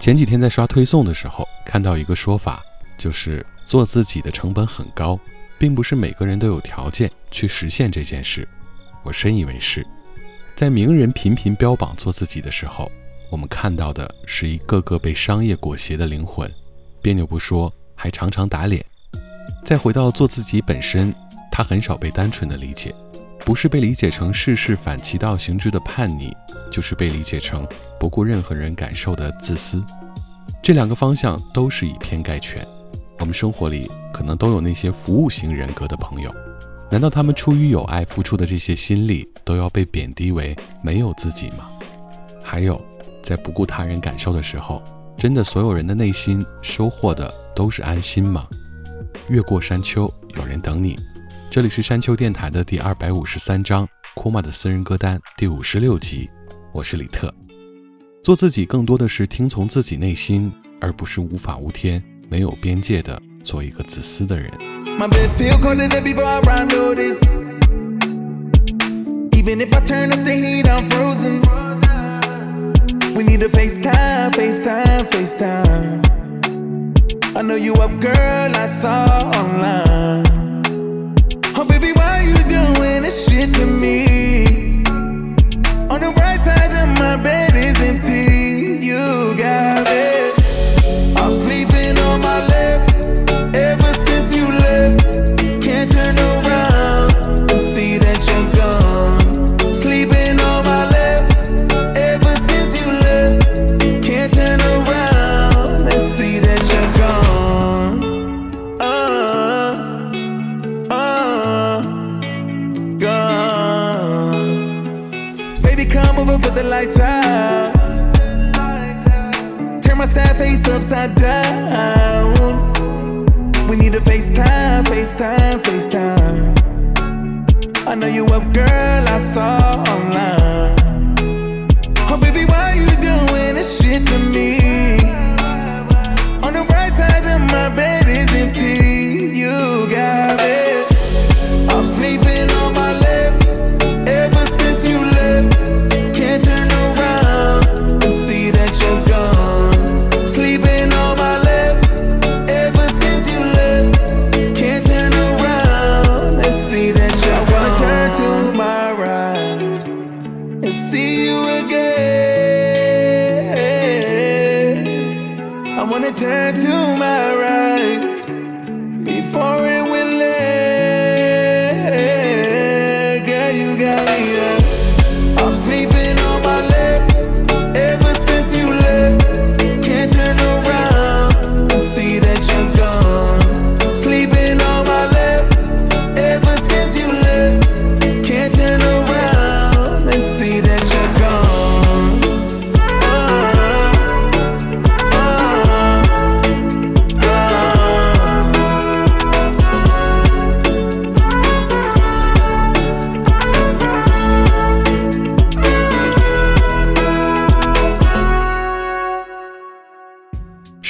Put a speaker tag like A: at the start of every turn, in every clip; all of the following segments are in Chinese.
A: 前几天在刷推送的时候，看到一个说法，就是做自己的成本很高，并不是每个人都有条件去实现这件事。我深以为是，在名人频频标榜做自己的时候，我们看到的是一个个被商业裹挟的灵魂，别扭不说，还常常打脸。再回到做自己本身，他很少被单纯的理解。不是被理解成事事反其道行之的叛逆，就是被理解成不顾任何人感受的自私。这两个方向都是以偏概全。我们生活里可能都有那些服务型人格的朋友，难道他们出于友爱付出的这些心力都要被贬低为没有自己吗？还有，在不顾他人感受的时候，真的所有人的内心收获的都是安心吗？越过山丘，有人等你。这里是山丘电台的第二百五十三章，库马的私人歌单第五十六集，我是李特。做自己更多的是听从自己内心，而不是无法无天、没有边界的做一个自私的人。
B: Oh, baby, why you doing this shit to me? On the right side of my bed is empty. You got it. sad face upside down. We need a FaceTime, FaceTime, FaceTime. I know you up, girl, I saw online. Oh, baby, why you doing this shit to me?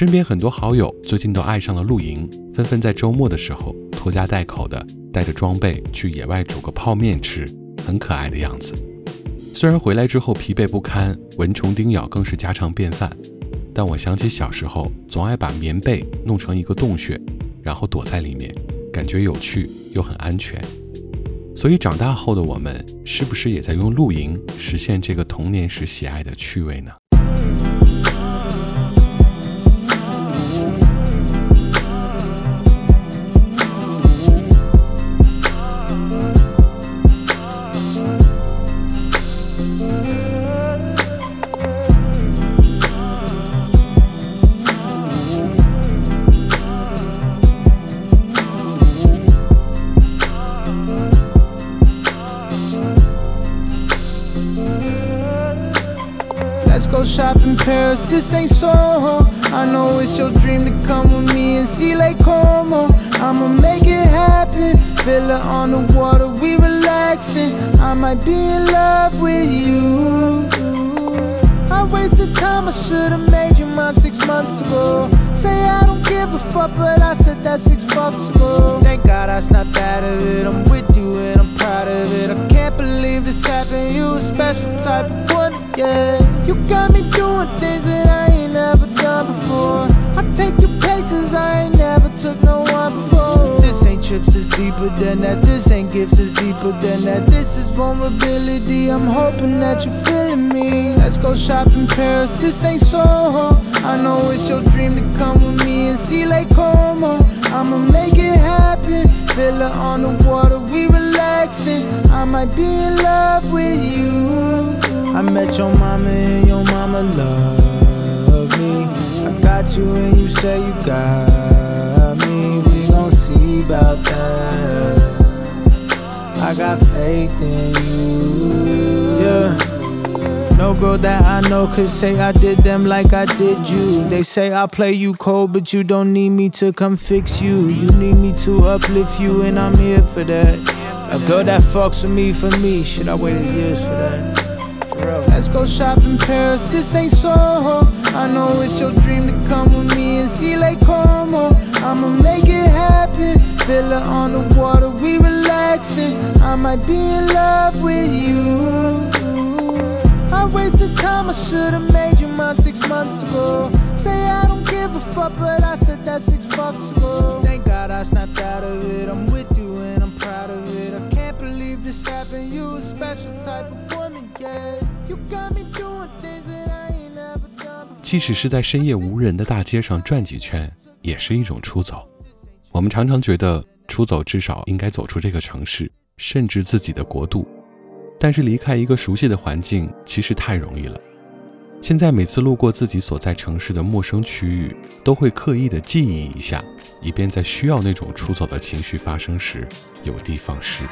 A: 身边很多好友最近都爱上了露营，纷纷在周末的时候拖家带口的带着装备去野外煮个泡面吃，很可爱的样子。虽然回来之后疲惫不堪，蚊虫叮咬更是家常便饭，但我想起小时候总爱把棉被弄成一个洞穴，然后躲在里面，感觉有趣又很安全。所以长大后的我们，是不是也在用露营实现这个童年时喜爱的趣味呢？
C: Let's go shop in Paris, this ain't Soho. I know it's your dream to come with me and see Lake Como. I'ma make it happen. Villa on the water, we relaxing. I might be in love with you. I wasted time, I should've made you mine six months ago. Say I don't give a fuck, but I said that six months ago. Thank God I snapped out of it. I'm with you and I'm proud of it. I can't believe this happened. You a special type of boy yeah. You got me doing things that I ain't never done before. I take you places I ain't never took no one before. This ain't trips, it's deeper than that. This ain't gifts, it's deeper than that. This is vulnerability. I'm hoping that you're feeling me. Let's go shop in Paris. This ain't Soho. I know it's your dream to come with me and see Lake Como. I'ma make it happen. Villa on the water, we relaxing. I might be in love with you. I met your mama and your mama love me. I got you and you say you got me. We gon' see about that. I got faith in you. Yeah. No girl that I know could say I did them like I did you. They say I play you cold, but you don't need me to come fix you. You need me to uplift you, and I'm here for that. A girl that fucks with me for me, should I wait years for that? bro. Let's go shop in Paris, this ain't Soho. I know it's your dream to come with me and see Lake Como. I'ma make it happen. Villa on the water, we relaxing. I might be in love with you. I wasted time, I should've made you mine six months ago. Say I don't give a fuck, but I said that six bucks ago. Thank God I snapped out of it. I'm with you and I'm proud of it. I can't believe this happened. You a special type of woman, yeah.
A: 即使是在深夜无人的大街上转几圈，也是一种出走。我们常常觉得出走至少应该走出这个城市，甚至自己的国度。但是离开一个熟悉的环境，其实太容易了。现在每次路过自己所在城市的陌生区域，都会刻意的记忆一下，以便在需要那种出走的情绪发生时，有的放矢。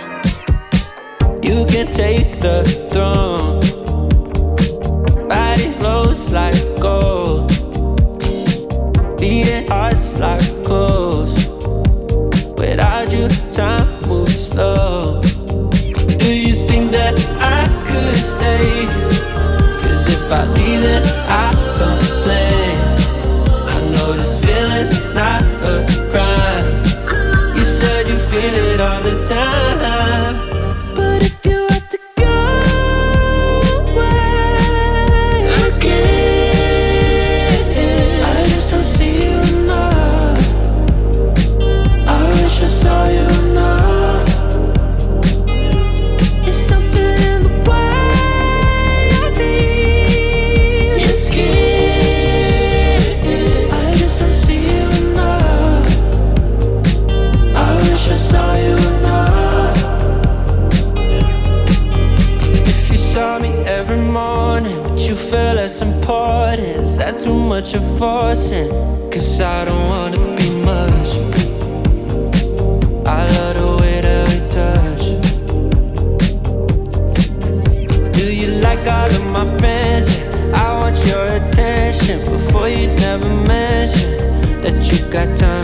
D: like gold. Beating hearts like coals. Without you, time moves slow. Do you think that I could stay? Cause if I leave, it. forcing, cause I don't wanna be much. I love the way that we touch. Do you like all of my friends? Yeah, I want your attention before you never mention that you got time.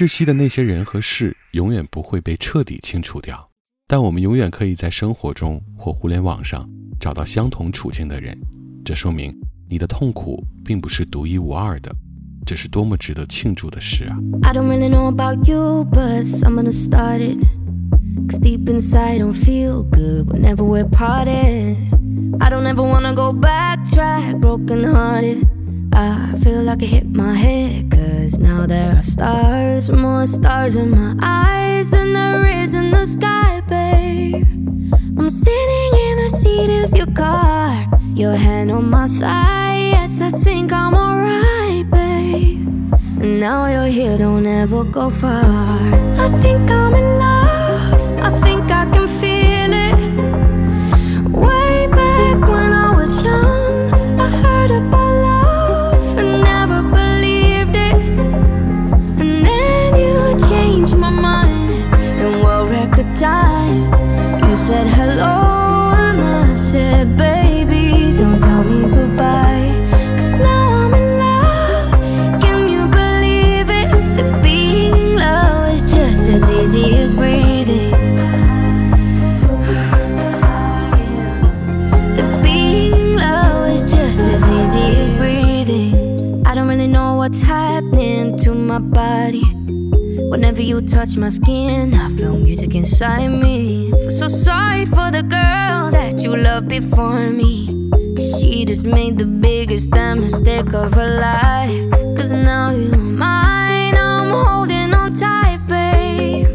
A: 窒息的那些人和事永远不会被彻底清除掉，但我们永远可以在生活中或互联网上找到相同处境的人。这说明你的痛苦并不是独一无二的，这是多么值得庆祝的事啊！
E: I feel like I hit my head, cause now there are stars, more stars in my eyes than there is in the sky, babe. I'm sitting in the seat of your car, your hand on my thigh, yes, I think I'm alright, babe. And now you're here, don't ever go far. I think I'm in love, I think I can feel it. Way back when I was young. Whenever you touch my skin, I feel music inside me. I feel so sorry for the girl that you loved before me. Cause she just made the biggest damn mistake of her life. Cause now you're mine, I'm holding on tight, babe.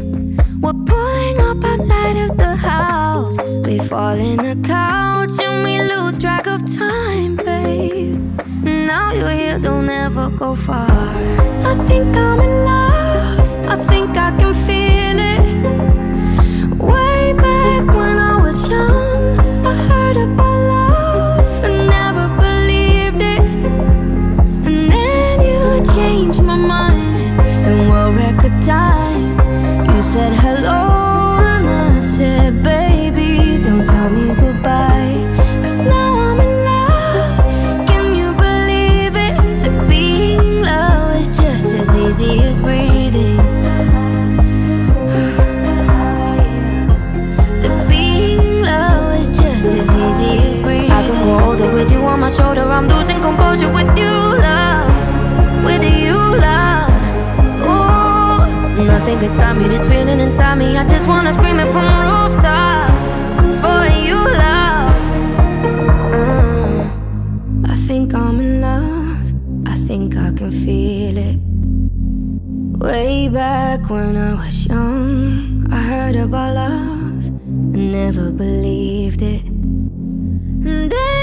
E: We're pulling up outside of the house. We fall in the couch and we lose track of time, babe. Now you're here, don't ever go far. I think I'm in love. I heard about. my shoulder. I'm losing composure with you, love. With you, love. Ooh, nothing can stop me. This feeling inside me. I just wanna scream it from rooftops for you, love. Mm. I think I'm in love. I think I can feel it. Way back when I was young, I heard about love and never believed it. And then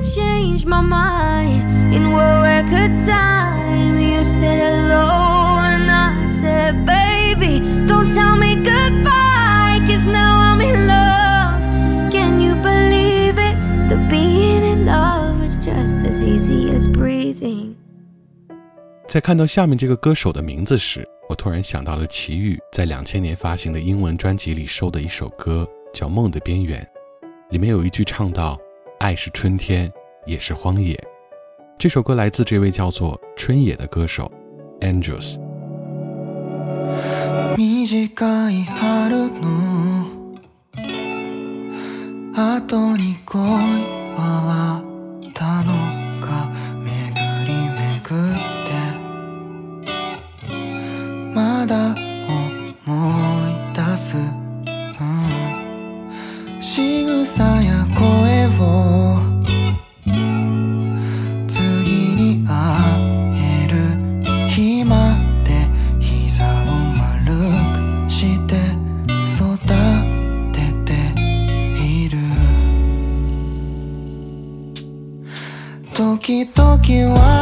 E: change my mind in what we could time you said hello and i said baby don't tell me goodbye 'cause now i'm in love can you believe it the b e i n g in love is just as easy as breathing
A: 在看到下面这个歌手的名字时我突然想到了齐豫在两千年发行的英文专辑里收的一首歌叫梦的边缘里面有一句唱到爱是春天，也是荒野。这首歌来自这位叫做春野的歌手
C: ，Andrews。を次に会える日まで膝を丸くして育てている時々は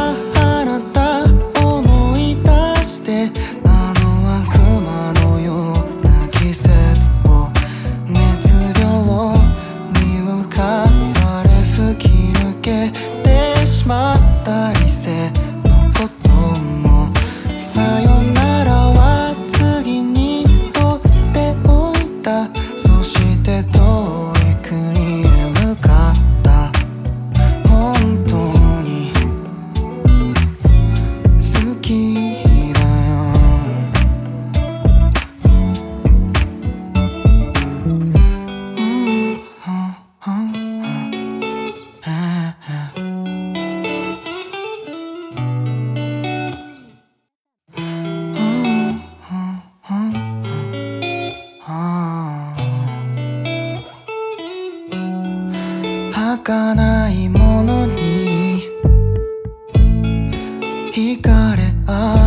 C: 惹かれ合う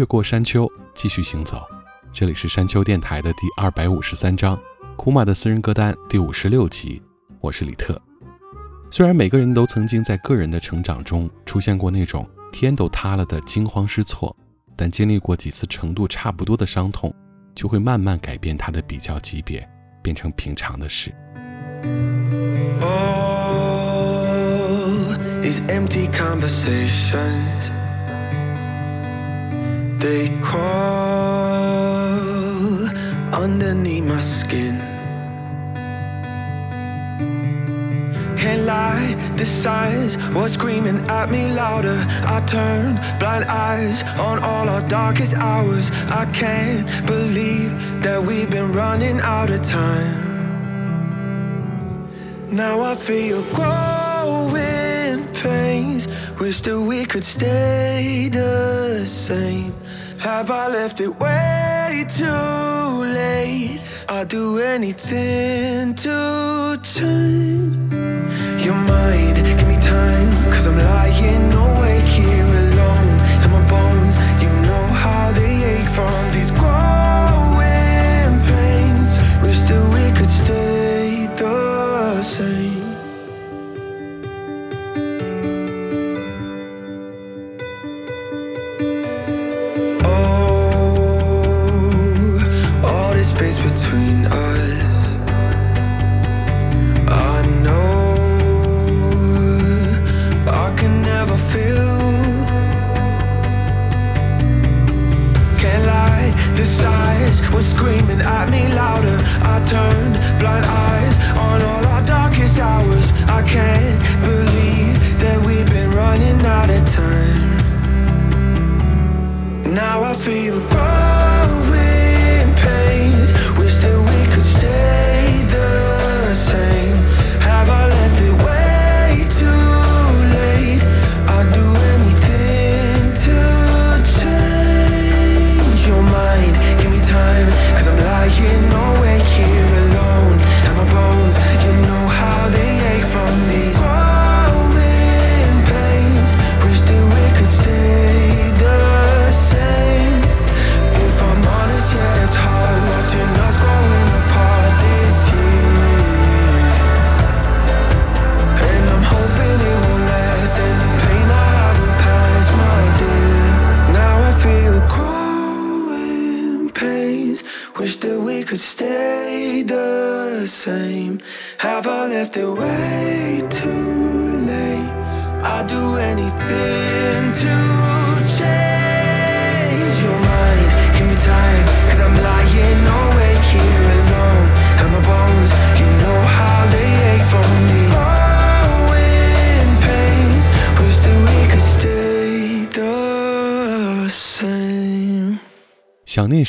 A: 越过山丘，继续行走。这里是山丘电台的第二百五十三章，库马的私人歌单第五十六集。我是李特。虽然每个人都曾经在个人的成长中出现过那种天都塌了的惊慌失措，但经历过几次程度差不多的伤痛，就会慢慢改变它的比较级别，变成平常的事。
D: They crawl underneath my skin. Can't lie, this size was screaming at me louder. I turn blind eyes on all our darkest hours. I can't believe that we've been running out of time. Now I feel growing
F: pains. Wish that we could stay the same. Have I left it way too late? I'll do anything to change your mind. Give me time, cause I'm lying awake here. space between us. I know I can never feel. Can't lie, the sighs were screaming at me louder. I turned blind eyes on all our darkest hours. I can't believe that we've been running out of time. Now I feel. Bright. stay
A: there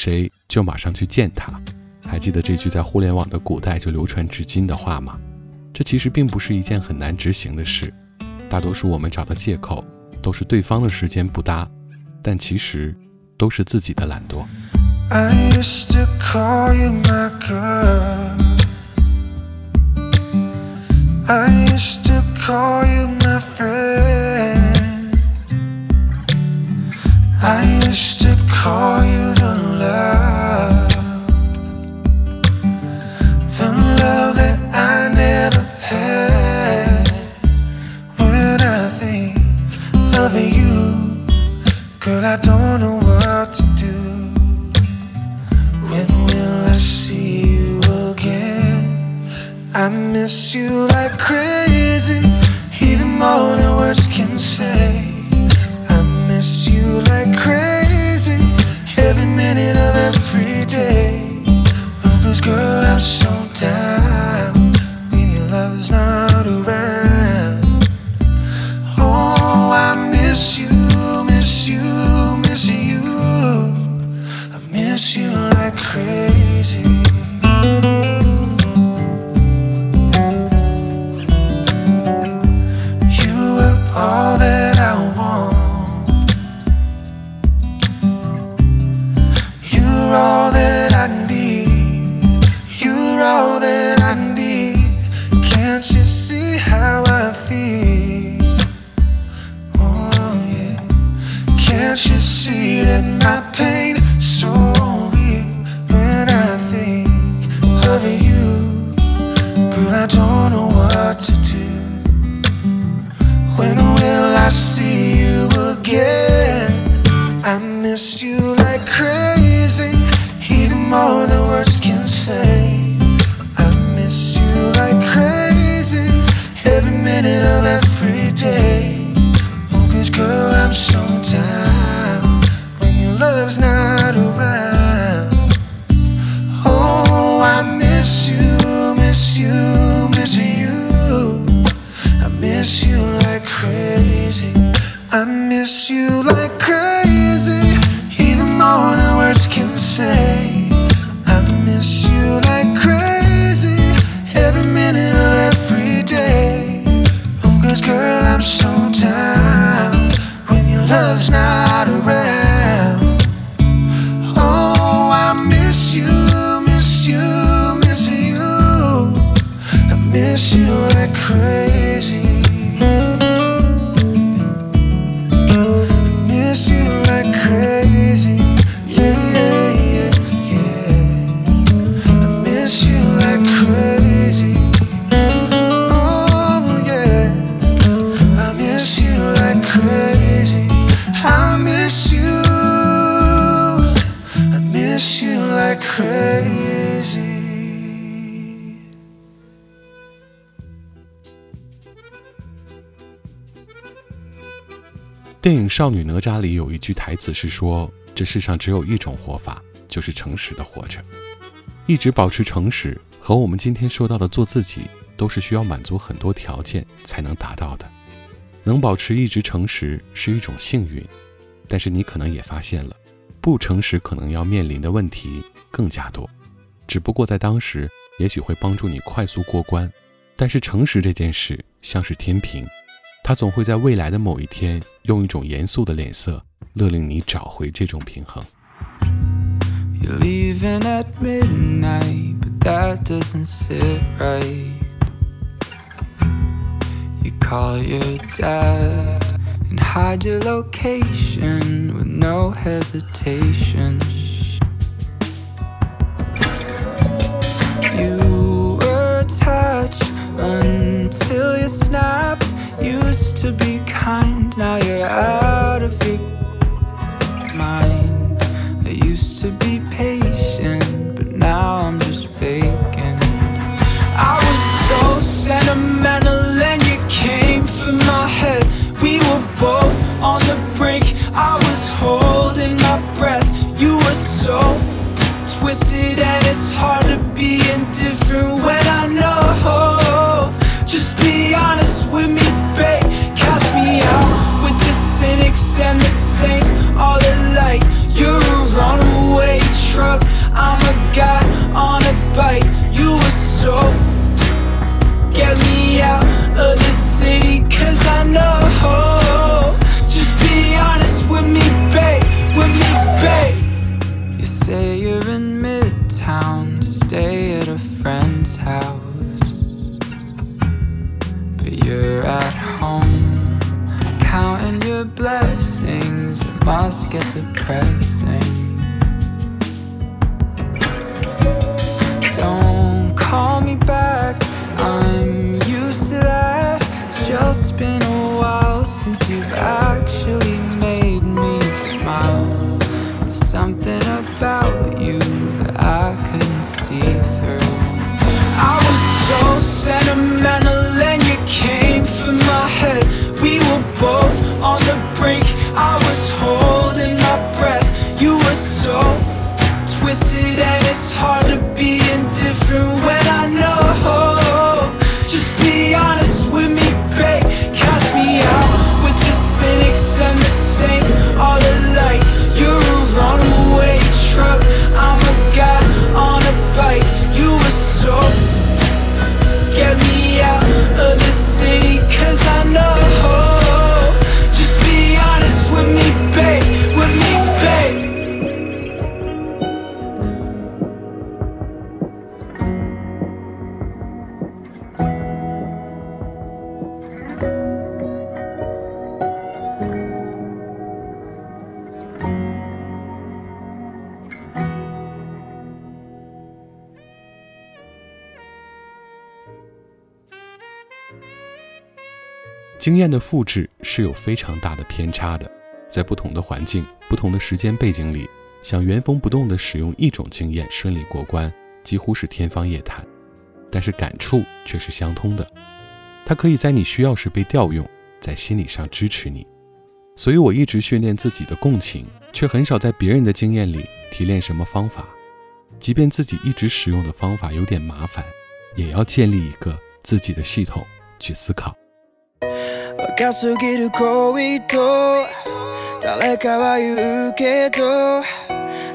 A: 谁就马上去见他还记得这句在互联网的古代就流传至今的话吗这其实并不是一件很难执行的事大多数我们找的借口都是对方的时间不搭但其实都是自己的懒惰
F: i used to call you my girl i used to call you my friend i used to call you the love, the love that I never had. When I think of you, girl, I don't know what to do. When will I see you again? I miss you like crazy, even more than words can say. I miss you like crazy day. cause girl, I'm so《
A: 少女哪吒》里有一句台词是说：“这世上只有一种活法，就是诚实的活着，一直保持诚实。”和我们今天说到的做自己，都是需要满足很多条件才能达到的。能保持一直诚实是一种幸运，但是你可能也发现了，不诚实可能要面临的问题更加多。只不过在当时，也许会帮助你快速过关，但是诚实这件事像是天平。他总会在未来的某一天，用一种严肃的脸色，勒令你找回这种平衡。
D: You're leaving at midnight, but that doesn't sit right. You call your dad and hide your location with no hesitation. You were attached until you snapped. Used to be kind, now you're out of your mind. I used to be patient, but now I'm just faking. I was so sentimental, and you came from my head. We were both on the brink. I was holding my breath. You were so twisted, and it's hard to be indifferent when I know. chains all get depressing. Don't call me back, I'm used to that. It's just been a while since you've actually made me smile. There's something about you that I couldn't see through. I was so sentimental and you.
A: 经验的复制是有非常大的偏差的，在不同的环境、不同的时间背景里，想原封不动地使用一种经验顺利过关，几乎是天方夜谭。但是感触却是相通的，它可以在你需要时被调用，在心理上支持你。所以，我一直训练自己的共情，却很少在别人的经验里提炼什么方法。即便自己一直使用的方法有点麻烦，也要建立一个自己的系统去思考。
D: 若すぎる恋と誰かは言うけど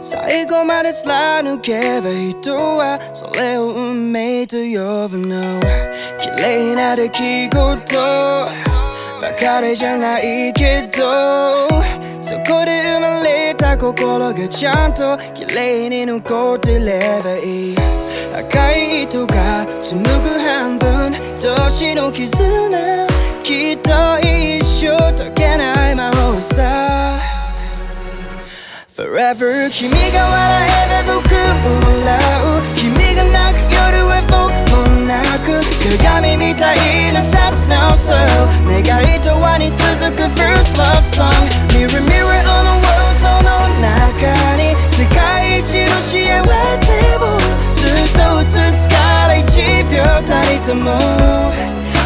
D: 最後まで貫けば人はそれを運命と呼ぶの綺麗な出来事別れじゃないけどそこで生まれた心がちゃんと綺麗に残ってればいい赤い糸が紡ぐ半分
G: 年の絆きっと一生解けない魔法さ Forever 君が笑えば僕も笑う君が泣く夜は僕も泣く鏡みたいな2つの空願いとはに続く First Love Song Mirror Mirror on the w o r l d その中に世界一の幸せをずっと映すから一秒たりとも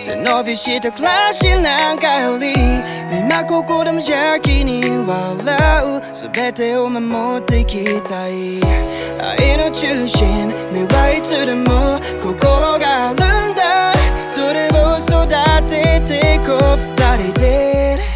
G: 背伸びした暮らしなんかより今ここで無邪気に笑う全てを守っていきたい愛の中心にはいつでも心があるんだそれを育てていこう二人で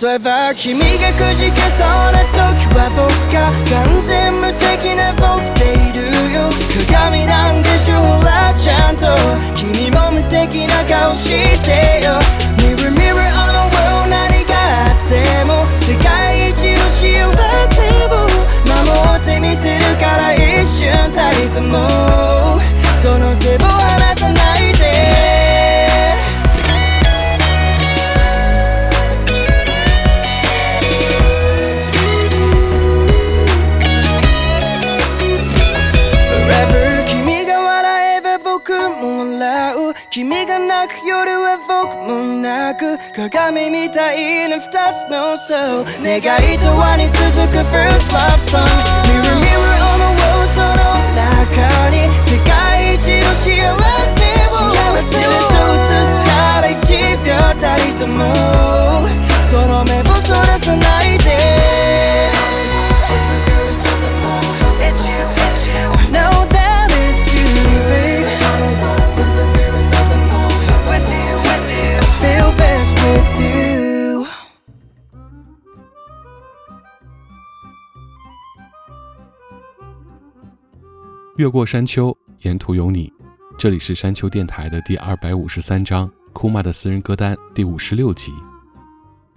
G: 例えば君がくじけそうな時は僕が完全無敵な僕でいるよ鏡なんでしょほらちゃんと君も無敵な顔してよ Mirror mirror on the world 何があっても世界一の幸せを守ってみせるから一瞬たりともその手を離さないで君が泣く夜は僕も泣く鏡みたいな二つの層願いと輪に続く First Love Song Mirror Mirror on the wall その中に世界一の幸せを幸せを映すから一秒たりともその目をそらさないで
A: 越过山丘，沿途有你。这里是山丘电台的第二百五十三章，库玛的私人歌单第五十六集。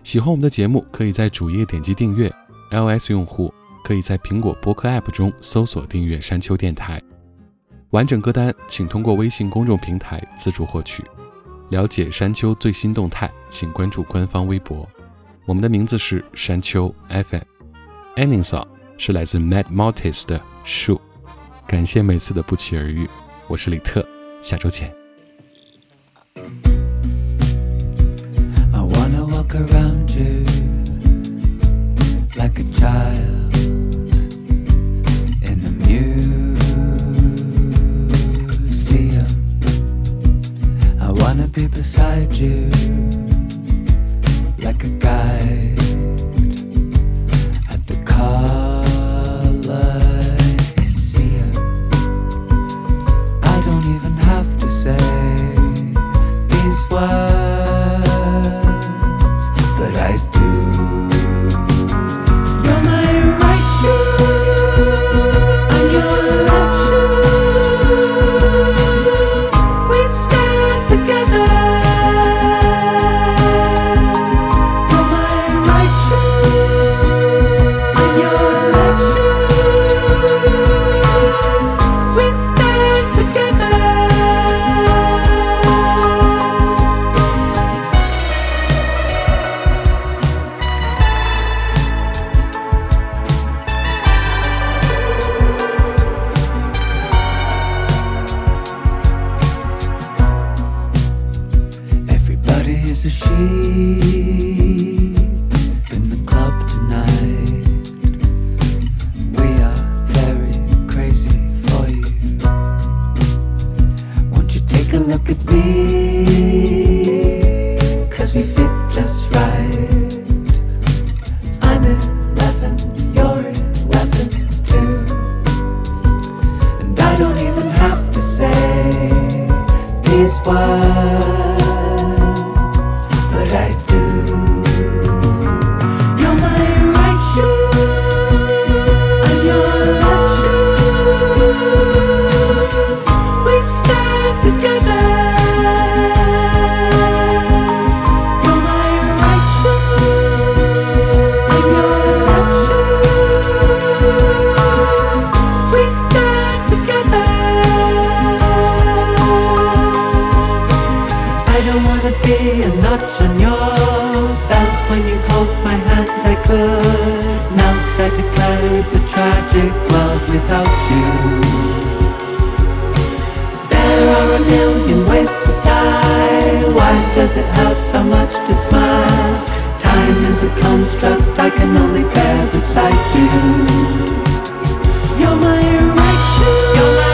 A: 喜欢我们的节目，可以在主页点击订阅。iOS 用户可以在苹果播客 App 中搜索订阅山丘电台。完整歌单请通过微信公众平台自助获取。了解山丘最新动态，请关注官方微博。我们的名字是山丘 FM。a n d i n g song 是来自 Mad Montes 的树。感谢每次的不期而遇，我是李特，下周见。
D: without you. There are a million ways to die. Why does it hurt so much to smile? Time is a construct I can only bear beside you. You're my erection. You're my